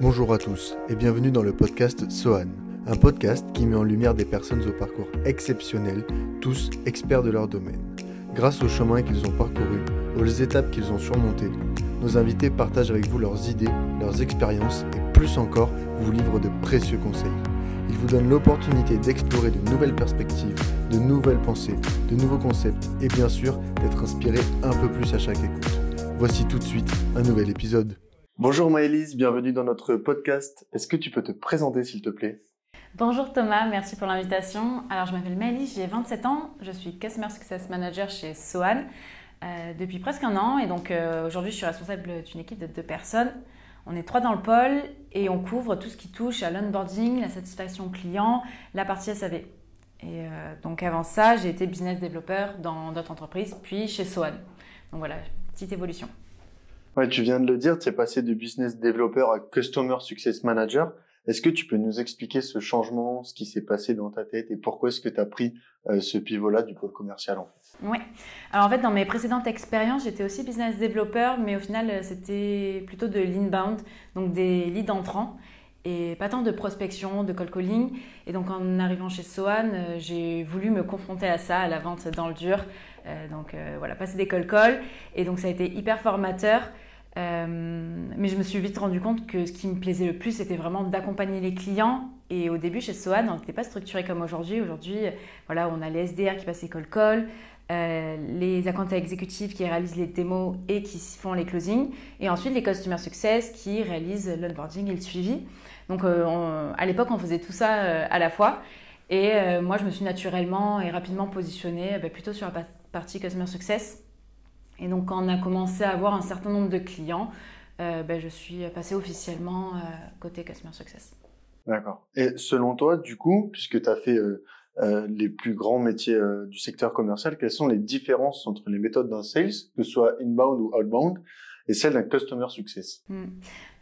Bonjour à tous et bienvenue dans le podcast Sohan, un podcast qui met en lumière des personnes au parcours exceptionnel, tous experts de leur domaine. Grâce au chemin qu'ils ont parcouru, aux étapes qu'ils ont surmontées, nos invités partagent avec vous leurs idées, leurs expériences et plus encore vous livrent de précieux conseils. Ils vous donnent l'opportunité d'explorer de nouvelles perspectives, de nouvelles pensées, de nouveaux concepts et bien sûr d'être inspiré un peu plus à chaque écoute. Voici tout de suite un nouvel épisode. Bonjour Maëlys, bienvenue dans notre podcast. Est-ce que tu peux te présenter s'il te plaît? Bonjour Thomas, merci pour l'invitation. Alors je m'appelle Maëlys, j'ai 27 ans, je suis Customer Success Manager chez Sohan euh, depuis presque un an et donc euh, aujourd'hui je suis responsable d'une équipe de deux personnes. On est trois dans le pôle et on couvre tout ce qui touche à l'onboarding, la satisfaction client, la partie SAV. Et euh, donc avant ça, j'ai été business développeur dans d'autres entreprises, puis chez Sohan. Donc voilà, petite évolution. Ouais, tu viens de le dire, tu es passé de business développeur à customer success manager. Est-ce que tu peux nous expliquer ce changement, ce qui s'est passé dans ta tête et pourquoi est-ce que tu as pris euh, ce pivot-là du pôle commercial en fait? Oui. Alors en fait, dans mes précédentes expériences, j'étais aussi business développeur, mais au final, euh, c'était plutôt de l'inbound, donc des leads entrants et pas tant de prospection, de cold calling. Et donc en arrivant chez Sohan, euh, j'ai voulu me confronter à ça, à la vente dans le dur. donc voilà, passer des cold calls. Et donc ça a été hyper formateur. Euh, mais je me suis vite rendu compte que ce qui me plaisait le plus, c'était vraiment d'accompagner les clients. Et au début, chez Sohan, on n'était pas structuré comme aujourd'hui. Aujourd'hui, voilà, on a les SDR qui passent les call call, euh, les accounts exécutifs qui réalisent les démos et qui font les closings, et ensuite les customer success qui réalisent l'onboarding et le suivi. Donc, euh, à l'époque, on faisait tout ça à la fois. Et moi, je me suis naturellement et rapidement positionnée bah, plutôt sur la partie customer success et donc, quand on a commencé à avoir un certain nombre de clients, euh, ben, je suis passée officiellement euh, côté Customer Success. D'accord. Et selon toi, du coup, puisque tu as fait euh, les plus grands métiers du secteur commercial, quelles sont les différences entre les méthodes d'un sales, que ce soit inbound ou outbound, et celles d'un Customer Success? Hmm.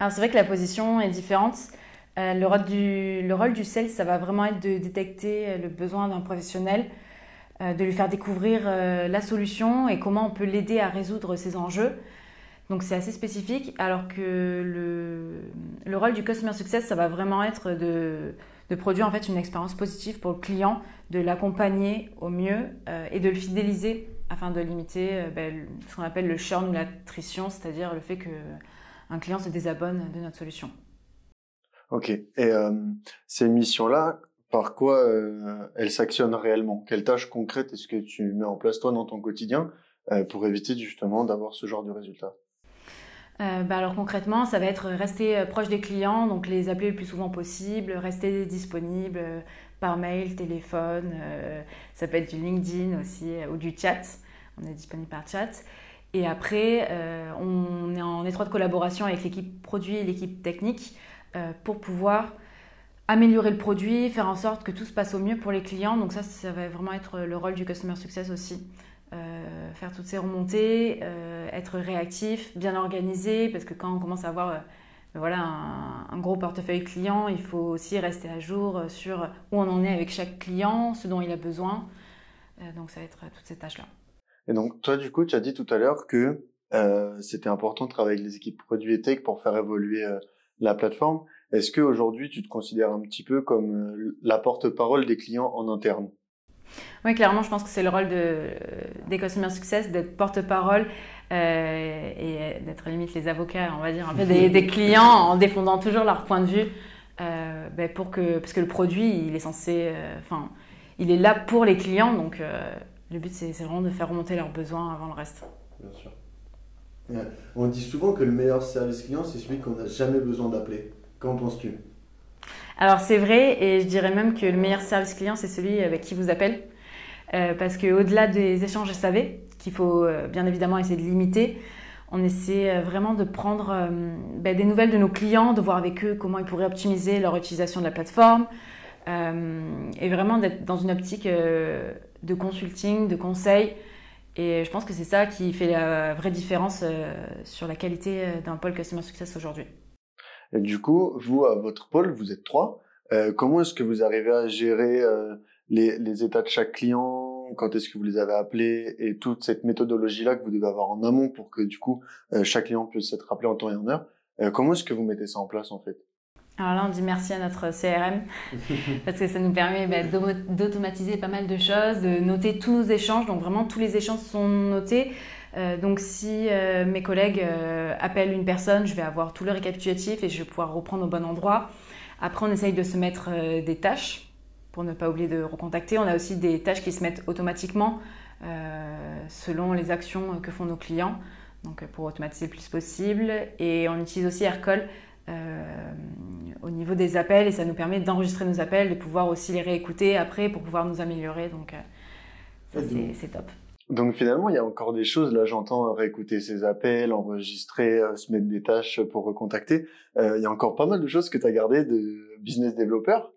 Alors, c'est vrai que la position est différente. le, rôle du, le rôle du sales, ça va vraiment être de détecter le besoin d'un professionnel euh, de lui faire découvrir euh, la solution et comment on peut l'aider à résoudre ses enjeux. Donc c'est assez spécifique, alors que le, le, rôle du Customer Success, ça va vraiment être de, de, produire en fait une expérience positive pour le client, de l'accompagner au mieux euh, et de le fidéliser afin de limiter ben, ce qu'on appelle le churn ou l'attrition, c'est-à-dire le fait qu'un client se désabonne de notre solution. Ok. Et ces missions-là, par quoi euh, elle s'actionne réellement? Quelles tâches concrètes est-ce que tu mets en place toi dans ton quotidien euh, pour éviter justement d'avoir ce genre de résultat? Euh, bah alors concrètement, ça va être rester proche des clients, donc les appeler le plus souvent possible, rester disponible par mail, téléphone, ça peut être du LinkedIn aussi ou du chat. On est disponible par chat. Et après, on est en étroite collaboration avec l'équipe produit et l'équipe technique pour pouvoir améliorer le produit, faire en sorte que tout se passe au mieux pour les clients. Donc ça, ça va vraiment être le rôle du Customer Success aussi. Euh, faire toutes ces remontées, euh, être réactif, bien organisé, parce que quand on commence à avoir euh, voilà, un, gros portefeuille client, il faut aussi rester à jour sur où on en est avec chaque client, ce dont il a besoin. donc ça va être toutes ces tâches-là. Et donc toi, du coup, tu as dit tout à l'heure que c'était important de travailler avec les équipes produits et tech pour faire évoluer la plateforme. Est-ce qu'aujourd'hui, tu te considères un petit peu comme la porte-parole des clients en interne? Oui, clairement, je pense que c'est le rôle de, des Customer Success d'être porte-parole euh, et d'être limite les avocats, on va dire, un peu des, clients en défendant toujours leur point de vue. Euh, ben, pour que, parce que le produit, il est censé, enfin, il est là pour les clients, donc le but, c'est vraiment de faire remonter leurs besoins avant le reste. Bien sûr. On dit souvent que le meilleur service client, c'est celui qu'on n'a jamais besoin d'appeler. Qu'en penses-tu? Alors c'est vrai et je dirais même que le meilleur service client, c'est celui avec qui vous appelle. Euh, parce qu'au-delà des échanges SAV, qu'il faut euh, bien évidemment essayer de limiter, on essaie euh, vraiment de prendre ben, des nouvelles de nos clients, de voir avec eux comment ils pourraient optimiser leur utilisation de la plateforme et vraiment d'être dans une optique de consulting, de conseil. Et je pense que c'est ça qui fait la vraie différence sur la qualité d'un pôle Customer Success aujourd'hui. Du coup, vous, à votre pôle, vous êtes trois. Comment est-ce que vous arrivez à gérer les, états de chaque client Quand est-ce que vous les avez appelés Et toute cette méthodologie-là que vous devez avoir en amont pour que du coup euh, chaque client puisse être appelé en temps et en heure. comment est-ce que vous mettez ça en place en fait? Alors là, on dit merci à notre CRM parce que ça nous permet bah, d'automatiser pas mal de choses, de noter tous nos échanges. Donc vraiment, tous les échanges sont notés. Euh, donc si euh, mes collègues euh, appellent une personne, je vais avoir tout le récapitulatif et je vais pouvoir reprendre au bon endroit. Après, on essaye de se mettre des tâches pour ne pas oublier de recontacter. On a aussi des tâches qui se mettent automatiquement selon les actions que font nos clients, donc pour automatiser le plus possible. Et on utilise aussi Aircall au niveau des appels et ça nous permet d'enregistrer nos appels, de pouvoir aussi les réécouter après pour pouvoir nous améliorer. Donc ça, c'est top. Donc finalement, il y a encore des choses. Là, j'entends réécouter ses appels, enregistrer, euh, se mettre des tâches pour recontacter. Euh, il y a encore pas mal de choses que tu as gardées de business développeur.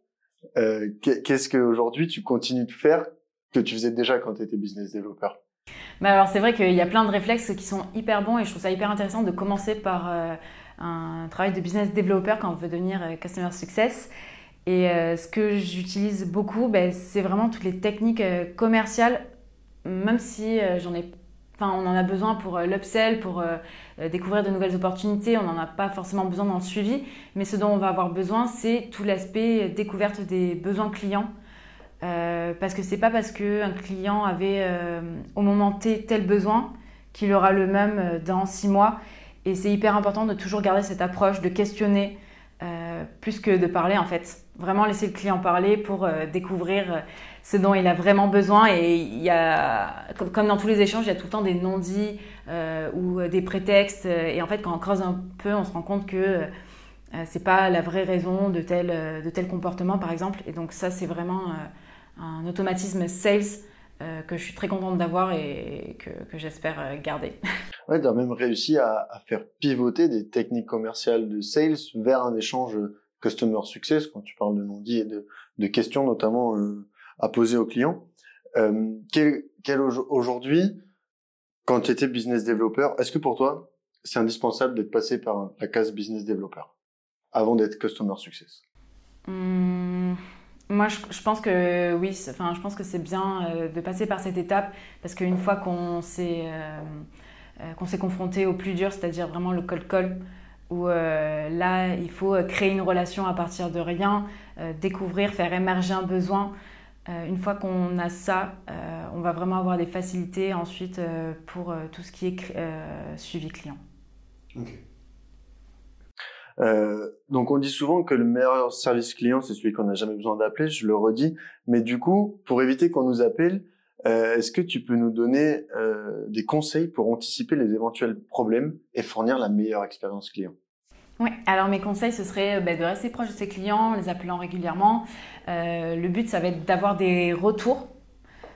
Euh, Qu'est-ce qu'aujourd'hui tu continues de faire que tu faisais déjà quand tu étais business développeur bah alors c'est vrai qu'il y a plein de réflexes qui sont hyper bons et je trouve ça hyper intéressant de commencer par euh, un travail de business développeur quand on veut devenir euh, customer success. Et ce que j'utilise beaucoup, ben, c'est vraiment toutes les techniques commerciales même si j'en ai On en a besoin pour euh, l'upsell, pour euh, découvrir de nouvelles opportunités. On n'en a pas forcément besoin dans le suivi. Mais ce dont on va avoir besoin, c'est tout l'aspect découverte des besoins clients. parce que c'est pas parce qu'un client avait au moment T tel besoin qu'il aura le même dans six mois. Et c'est hyper important de toujours garder cette approche, de questionner plus que de parler en fait. Vraiment laisser le client parler pour découvrir ce dont il a vraiment besoin. Et il y a, comme, dans tous les échanges, il y a tout le temps des non-dits euh, ou des prétextes. Et en fait, quand on creuse un peu, on se rend compte que euh, c'est pas la vraie raison de tel, de tel comportement, par exemple. Et donc ça, c'est vraiment euh, un automatisme sales que je suis très contente d'avoir et que, que j'espère garder. Ouais, tu as même réussi à, à, faire pivoter des techniques commerciales de sales vers un échange customer success quand tu parles de non-dits et de, de questions notamment à poser aux clients. Euh, quel, aujourd'hui, quand tu étais business développeur, est-ce que pour toi, c'est indispensable d'être passé par la case business développeur avant d'être customer success? Mmh, Moi, je, pense que oui. Enfin, je pense que c'est bien euh, de passer par cette étape parce qu'une fois qu'on s'est euh, qu'on s'est confronté au plus dur, c'est-à-dire vraiment le cold call, où là, il faut créer une relation à partir de rien, découvrir, faire émerger un besoin. Euh, une fois qu'on a ça, euh, on va vraiment avoir des facilités ensuite euh, pour tout ce qui est suivi client. donc on dit souvent que le meilleur service client, c'est celui qu'on n'a jamais besoin d'appeler, je le redis. Mais du coup, pour éviter qu'on nous appelle, est-ce que tu peux nous donner des conseils pour anticiper les éventuels problèmes et fournir la meilleure expérience client? Oui, alors mes conseils, ce serait bah, de rester proche de ses clients, les appelant régulièrement. Euh, le but, ça va être d'avoir des retours,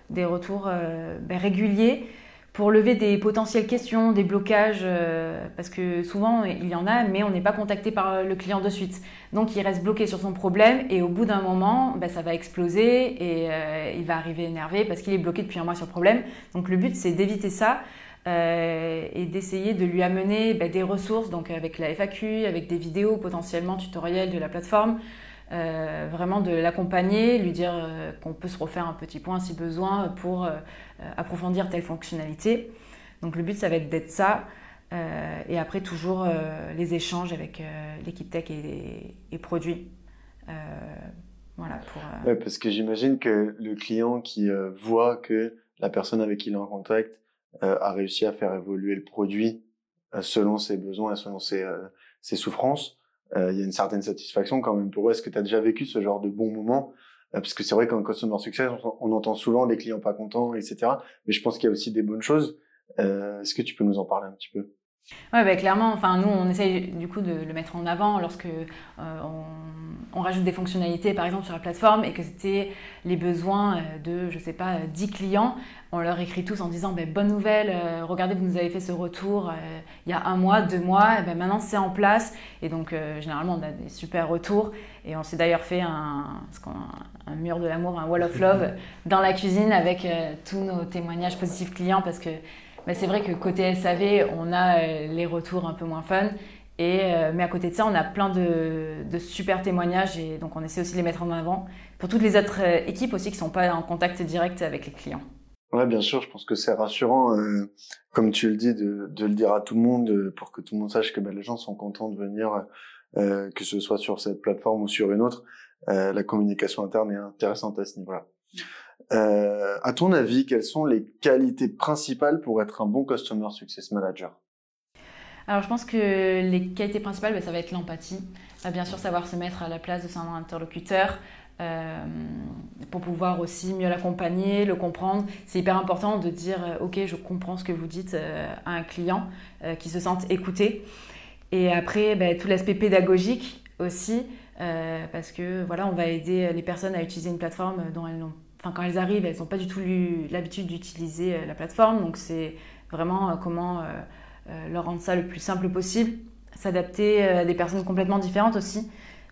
des retours euh, bah, réguliers pour lever des potentielles questions, des blocages, euh, parce que souvent il y en a, mais on n'est pas contacté par le client de suite. Donc il reste bloqué sur son problème et au bout d'un moment, bah, ça va exploser et il va arriver énervé parce qu'il est bloqué depuis un mois sur le problème. Donc le but, c'est d'éviter ça. Euh, et d'essayer de lui amener bah, des ressources, donc avec la FAQ, avec des vidéos potentiellement tutoriels de la plateforme, euh, vraiment de l'accompagner, lui dire euh, qu'on peut se refaire un petit point si besoin pour approfondir telle fonctionnalité. Donc le but, ça va être d'être ça. et après, toujours les échanges avec l'équipe tech et, produits. voilà, pour, parce que j'imagine que le client qui voit que la personne avec qui il est en contact a réussi à faire évoluer le produit euh, selon ses besoins et selon ses, euh, ses souffrances, il y a une certaine satisfaction quand même pour eux. Est-ce que tu as déjà vécu ce genre de bons moments Parce que c'est vrai qu'en customer success, on, entend souvent des clients pas contents, etc. Mais je pense qu'il y a aussi des bonnes choses. Est-ce que tu peux nous en parler un petit peu? Ouais, bah, clairement. Enfin, nous, on essaye du coup de le mettre en avant lorsque on, on, rajoute des fonctionnalités, par exemple sur la plateforme, et que c'était les besoins de, je sais pas, 10 clients on leur écrit tous en disant ben, bonne nouvelle, euh, regardez, vous nous avez fait ce retour euh, il y a un mois, deux mois, et ben, maintenant c'est en place. Et donc euh, généralement on a des super retours. Et on s'est d'ailleurs fait un, un, mur de l'amour, un wall of love dans la cuisine avec tous nos témoignages positifs clients parce que c'est vrai que côté SAV, on a les retours un peu moins fun. Et, mais à côté de ça, on a plein de, super témoignages et donc on essaie aussi de les mettre en avant pour toutes les autres équipes aussi qui ne sont pas en contact direct avec les clients. Ouais, bien sûr, je pense que c'est rassurant, euh, comme tu le dis, de, le dire à tout le monde euh, pour que tout le monde sache que ben, les gens sont contents de venir, euh, que ce soit sur cette plateforme ou sur une autre. Euh, la communication interne est intéressante à ce niveau-là. Euh, à ton avis, quelles sont les qualités principales pour être un bon Customer Success Manager? Alors je pense que les qualités principales, ben, ça va être l'empathie. Bien sûr, savoir se mettre à la place de son interlocuteur, euh, pour pouvoir aussi mieux l'accompagner, le comprendre. C'est hyper important de dire euh, ok, je comprends ce que vous dites euh, à un client, qui se sente écouté. Et après, ben, tout l'aspect pédagogique aussi, parce que voilà, on va aider les personnes à utiliser une plateforme dont elles n'ont, enfin quand elles arrivent, elles n'ont pas du tout l'habitude d'utiliser la plateforme. Donc c'est vraiment comment leur rendre ça le plus simple possible, s'adapter à des personnes complètement différentes aussi.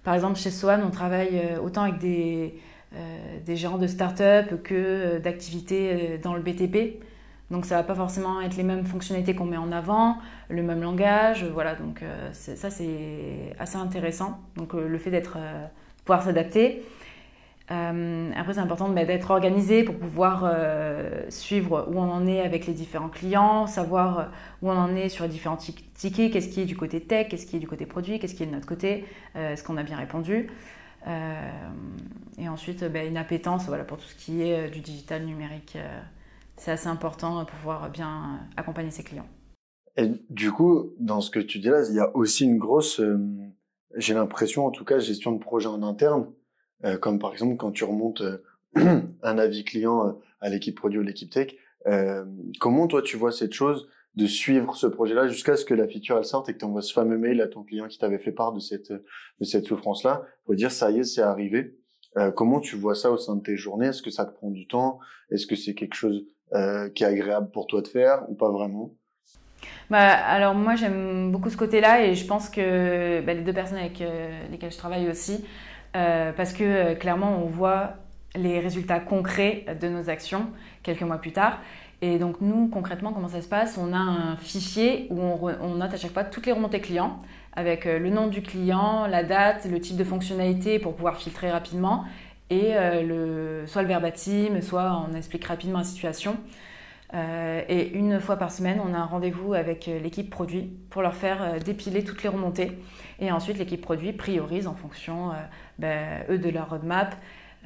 Par exemple, chez Swan, on travaille euh, autant avec des, euh, gérants de start-up que euh, d'activités dans le BTP. Donc ça va pas forcément être les mêmes fonctionnalités qu'on met en avant, le même langage, voilà. Donc ça c'est assez intéressant. Donc le fait d'être pouvoir s'adapter. Euh, après, c'est important bah, d'être organisé pour pouvoir euh, suivre où on en est avec les différents clients, savoir euh, où on en est sur les différents tickets, qu'est-ce qui est du côté tech, qu'est-ce qui est du côté produit, qu'est-ce qui est de notre côté, est-ce qu'on a bien répondu. et ensuite, bah, une appétence voilà, pour tout ce qui est du digital numérique. c'est assez important pour pouvoir bien accompagner ses clients. Et du coup, dans ce que tu dis là, il y a aussi une grosse, j'ai l'impression en tout cas, gestion de projet en interne euh, comme par exemple quand tu remontes euh, un avis client euh, à l'équipe produit ou l'équipe tech. comment toi tu vois cette chose de suivre ce projet-là jusqu'à ce que la feature elle sorte et que tu envoies ce fameux mail à ton client qui t'avait fait part de cette de cette souffrance-là pour dire ça y est c'est arrivé. Euh, comment tu vois ça au sein de tes journées? Est-ce que ça te prend du temps? Est-ce que c'est quelque chose euh, qui est agréable pour toi de faire ou pas vraiment? Bah, alors moi j'aime beaucoup ce côté-là et je pense que bah, les deux personnes avec lesquelles je travaille aussi, euh, parce que euh, clairement, on voit les résultats concrets de nos actions quelques mois plus tard. Et donc nous, concrètement, comment ça se passe? On a un fichier où on, note à chaque fois toutes les remontées clients avec euh, le nom du client, la date, le type de fonctionnalité pour pouvoir filtrer rapidement et le, soit le verbatim, soit on explique rapidement la situation. Et une fois par semaine, on a un rendez-vous avec l'équipe produit pour leur faire dépiler toutes les remontées. Et ensuite, l'équipe produit priorise en fonction ben, eux de leur roadmap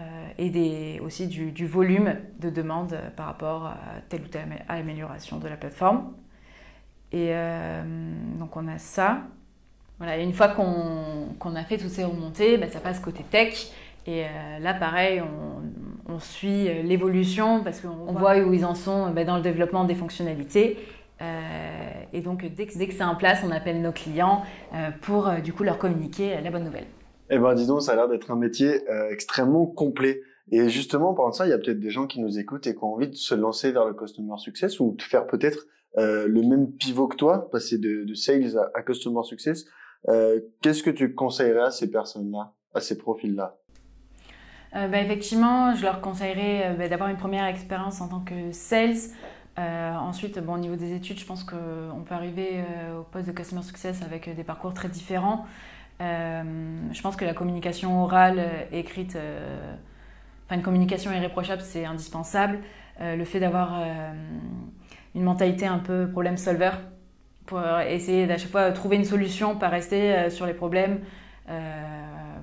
euh, et des, aussi du, volume de demandes par rapport à telle ou telle amélioration de la plateforme. Et euh, donc on a ça. Voilà, une fois qu'on a fait toutes ces remontées, ben, ça passe côté tech. Et euh, là, pareil, on, suit l'évolution parce qu'on voit où ils en sont ben, dans le développement des fonctionnalités. et donc, dès que, dès que c'est en place, on appelle nos clients pour du coup leur communiquer la bonne nouvelle. Eh ben, dis donc, ça a l'air d'être un métier euh, extrêmement complet. Et justement, par ça, il y a peut-être des gens qui nous écoutent et qui ont envie de se lancer vers le customer success ou de faire peut-être euh, le même pivot que toi, passer de, de sales à, customer success. Euh, Qu'est-ce que tu conseillerais à ces personnes-là, à ces profils-là? Euh, bah, Effectivement, je leur conseillerais bah, d'avoir une première expérience en tant que sales. ensuite, bon, au niveau des études, je pense qu'on peut arriver au poste de customer success avec des parcours très différents. Euh, je pense que la communication orale, euh, écrite, euh, enfin une communication irréprochable, c'est indispensable. le fait d'avoir une mentalité un peu problème solver pour essayer à chaque fois trouver une solution, pas rester sur les problèmes.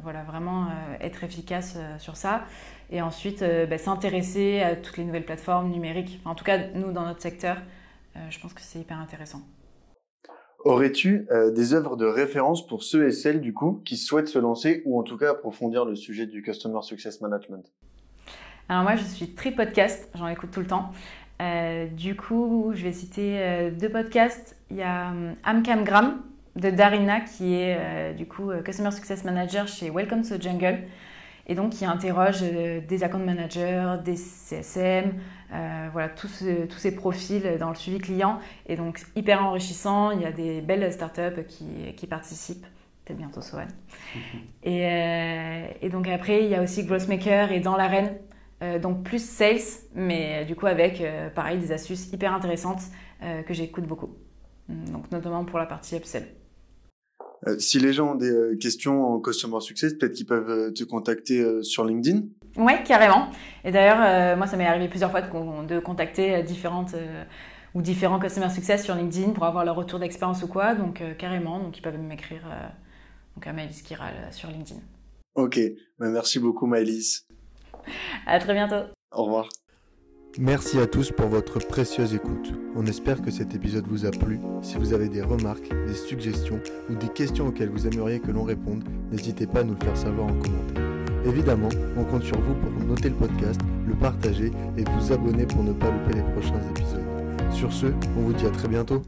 Voilà, vraiment être efficace sur ça. Et ensuite, bah, s'intéresser à toutes les nouvelles plateformes numériques. en tout cas, nous, dans notre secteur, je pense que c'est hyper intéressant. Aurais-tu euh, des œuvres de référence pour ceux et celles du coup qui souhaitent se lancer ou en tout cas approfondir le sujet du Customer Success Management? Alors moi je suis très podcast, j'en écoute tout le temps. Euh, du coup je vais citer euh, deux podcasts. Il y a Amcamgram de Darina qui est du coup Customer Success Manager chez Welcome to Jungle et donc qui interroge des account managers, des CSM, euh, voilà, tous, tous ces profils dans le suivi client. Et donc, hyper enrichissant. Il y a des belles startups qui, qui participent. Peut-être bientôt Sohan. et, euh, et, donc, après, il y a aussi Grossmaker et Dans l'arène. Euh, donc, plus sales, mais du coup, avec, pareil, des astuces hyper intéressantes que j'écoute beaucoup. Donc, notamment pour la partie upsell. Si les gens ont des questions en Customer Success, peut-être qu'ils peuvent te contacter sur LinkedIn Oui, carrément. Et d'ailleurs, moi, ça m'est arrivé plusieurs fois de, de contacter différentes ou différents Customer Success sur LinkedIn pour avoir leur retour d'expérience ou quoi. Donc, carrément, donc ils peuvent m'écrire donc à Maëlys Kiral sur LinkedIn. Ok, bah, merci beaucoup Maëlys. À très bientôt. Au revoir. Merci à tous pour votre précieuse écoute. On espère que cet épisode vous a plu. Si vous avez des remarques, des suggestions ou des questions auxquelles vous aimeriez que l'on réponde, n'hésitez pas à nous le faire savoir en commentaire. Évidemment, on compte sur vous pour noter le podcast, le partager et vous abonner pour ne pas louper les prochains épisodes. Sur ce, on vous dit à très bientôt.